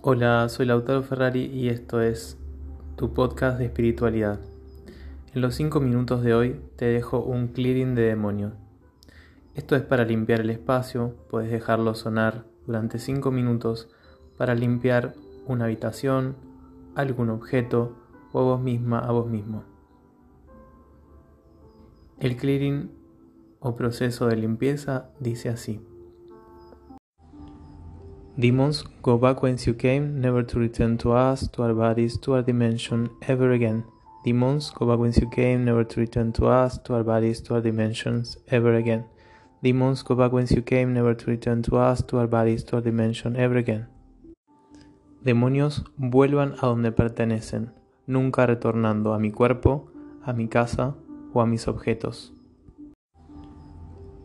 Hola, soy Lautaro Ferrari y esto es tu podcast de espiritualidad. En los 5 minutos de hoy te dejo un clearing de demonio. Esto es para limpiar el espacio, puedes dejarlo sonar durante 5 minutos para limpiar una habitación, algún objeto o a vos misma, a vos mismo. El clearing o proceso de limpieza dice así. Demons, go back whence you came, never to return to us, to our bodies, to our dimension, ever again. Demons, go back whence you came, never to return to us, to our bodies, to our dimensions, ever again. Demons, go back whence you came, never to return to us, to our bodies, to our dimension, ever again. Demonios, vuelvan a donde pertenecen, nunca retornando a mi cuerpo, a mi casa o a mis objetos.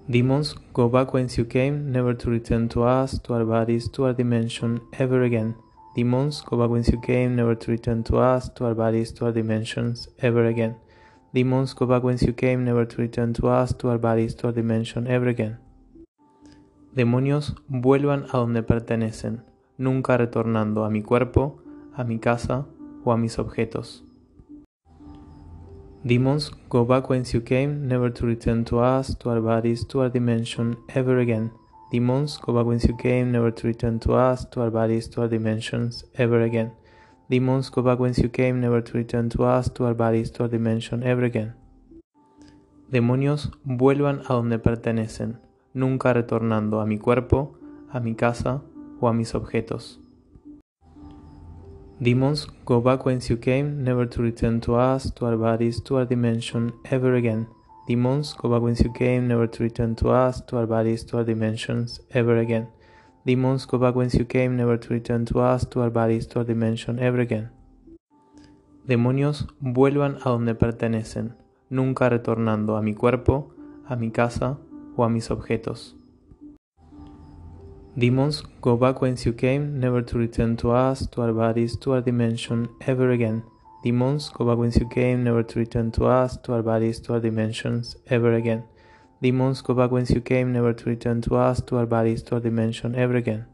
Demons, go back whence you came, never to return to us, to our bodies, to our dimension, ever again. Demons, go back whence you came, never to return to us, to our bodies, to our dimensions, ever again. Demons, go back whence you came, never to return to us, to our bodies, to our dimension, ever again. Demonios, vuelvan a donde pertenecen, nunca retornando a mi cuerpo, a mi casa o a mis objetos. Demons, go back whence you came, never to return to us, to our bodies, to our dimension, ever again. Demons, go back whence you came, never to return to us, to our bodies, to our dimensions, ever again. Demons, go back whence you came, never to return to us, to our bodies, to our dimension, ever again. Demonios, vuelvan a donde pertenecen, nunca retornando a mi cuerpo, a mi casa o a mis objetos. Demons, go back whence you came, never to return to us, to our bodies, to our dimension, ever again. Demons, go back whence you came, never to return to us, to our bodies, to our dimensions, ever again. Demons, go back whence you came, never to return to us, to our bodies, to our dimension, ever again. Demonios, vuelvan a donde pertenecen, nunca retornando a mi cuerpo, a mi casa o a mis objetos. Demons, go back whence you came, never to return to us, to our bodies, to our dimension, ever again. Demons, go back whence you came, never to return to us, to our bodies, to our dimensions, ever again. Demons, go back whence you came, never to return to us, to our bodies, to our dimension, ever again.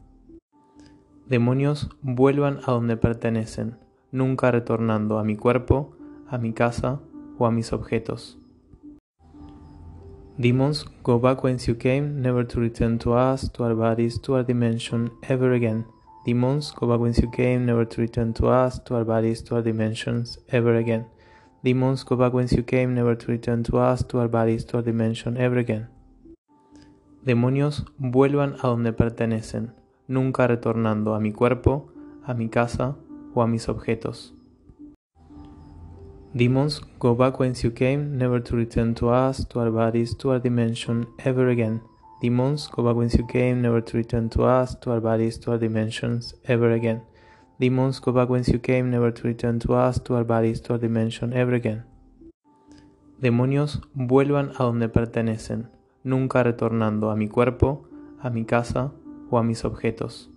Demonios, vuelvan a donde pertenecen, nunca retornando a mi cuerpo, a mi casa o a mis objetos. Demons, go back whence you came, never to return to us, to our bodies, to our dimension, ever again. Demons, go back whence you came, never to return to us, to our bodies, to our dimensions, ever again. Demons, go back whence you came, never to return to us, to our bodies, to our dimension, ever again. Demonios, vuelvan a donde pertenecen, nunca retornando a mi cuerpo, a mi casa o a mis objetos. Demons, go back whence you came, never to return to us, to our bodies, to our dimension, ever again. Demons, go back whence you came, never to return to us, to our bodies, to our dimensions, ever again. Demons, go back whence you came, never to return to us, to our bodies, to our dimension, ever again. Demonios, vuelvan a donde pertenecen, nunca retornando a mi cuerpo, a mi casa o a mis objetos.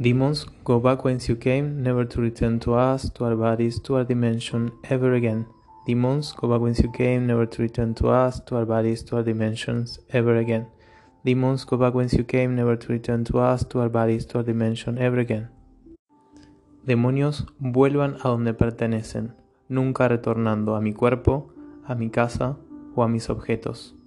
Demons, go back whence you came, never to return to us, to our bodies, to our dimension, ever again. Demons, go back whence you came, never to return to us, to our bodies, to our dimensions, ever again. Demons, go back whence you came, never to return to us, to our bodies, to our dimension, ever again. Demonios, vuelvan a donde pertenecen, nunca retornando a mi cuerpo, a mi casa o a mis objetos.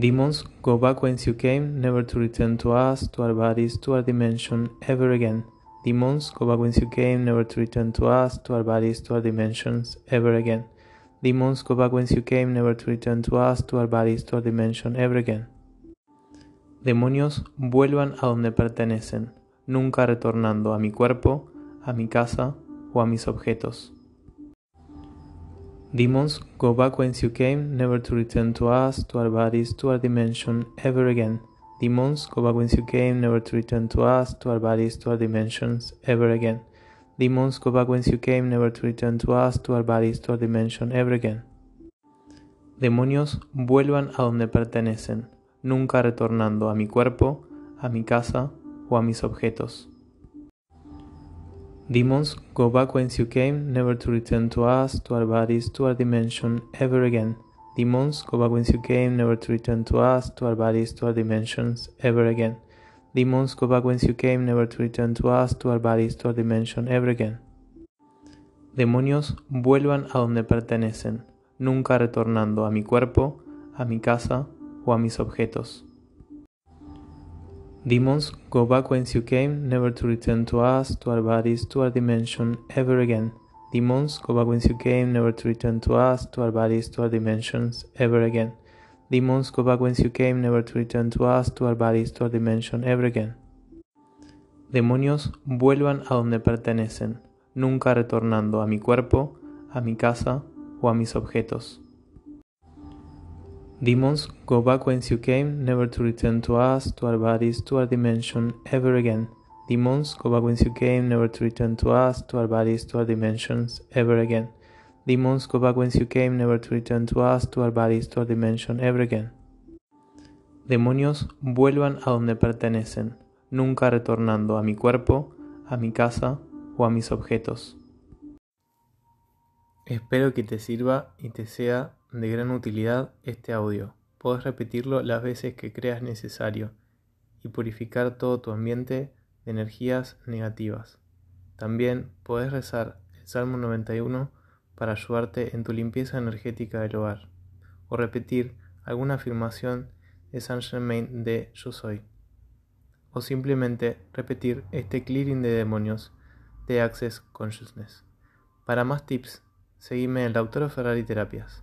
Demons, go back whence you came, never to return to us, to our bodies, to our dimension, ever again. Demons, go back whence you came, never to return to us, to our bodies, to our dimensions, ever again. Demons, go back whence you came, never to return to us, to our bodies, to our dimension, ever again. Demonios, vuelvan a donde pertenecen, nunca retornando a mi cuerpo, a mi casa o a mis objetos. Demons, go back whence you came, never to return to us, to our bodies, to our dimension, ever again. Demons, go back whence you came, never to return to us, to our bodies, to our dimensions, ever again. Demons, go back whence you came, never to return to us, to our bodies, to our dimension, ever again. Demonios, vuelvan a donde pertenecen, nunca retornando a mi cuerpo, a mi casa o a mis objetos. Demons, go back whence you came, never to return to us, to our bodies, to our dimension, ever again. Demons, go back whence you came, never to return to us, to our bodies, to our dimensions, ever again. Demons, go back whence you came, never to return to us, to our bodies, to our dimension, ever again. Demonios, vuelvan a donde pertenecen, nunca retornando a mi cuerpo, a mi casa o a mis objetos. Demons, go back whence you came, never to return to us, to our bodies, to our dimension, ever again. Demons, go back whence you came, never to return to us, to our bodies, to our dimensions, ever again. Demons, go back whence you came, never to return to us, to our bodies, to our dimension, ever again. Demonios, vuelvan a donde pertenecen, nunca retornando a mi cuerpo, a mi casa o a mis objetos. Demons, go back whence you came, never to return to us, to our bodies, to our dimension, ever again. Demons, go back whence you came, never to return to us, to our bodies, to our dimensions, ever again. Demons, go back whence you came, never to return to us, to our bodies, to our dimension, ever again. Demonios, vuelvan a donde pertenecen, nunca retornando a mi cuerpo, a mi casa o a mis objetos. Espero que te sirva y te sea de gran utilidad este audio. Puedes repetirlo las veces que creas necesario y purificar todo tu ambiente de energías negativas. También puedes rezar el Salmo 91 para ayudarte en tu limpieza energética del hogar, o repetir alguna afirmación de Saint Germain de Yo Soy, o simplemente repetir este clearing de demonios de Access Consciousness. Para más tips, seguime en el Doctor Ferrari Terapias.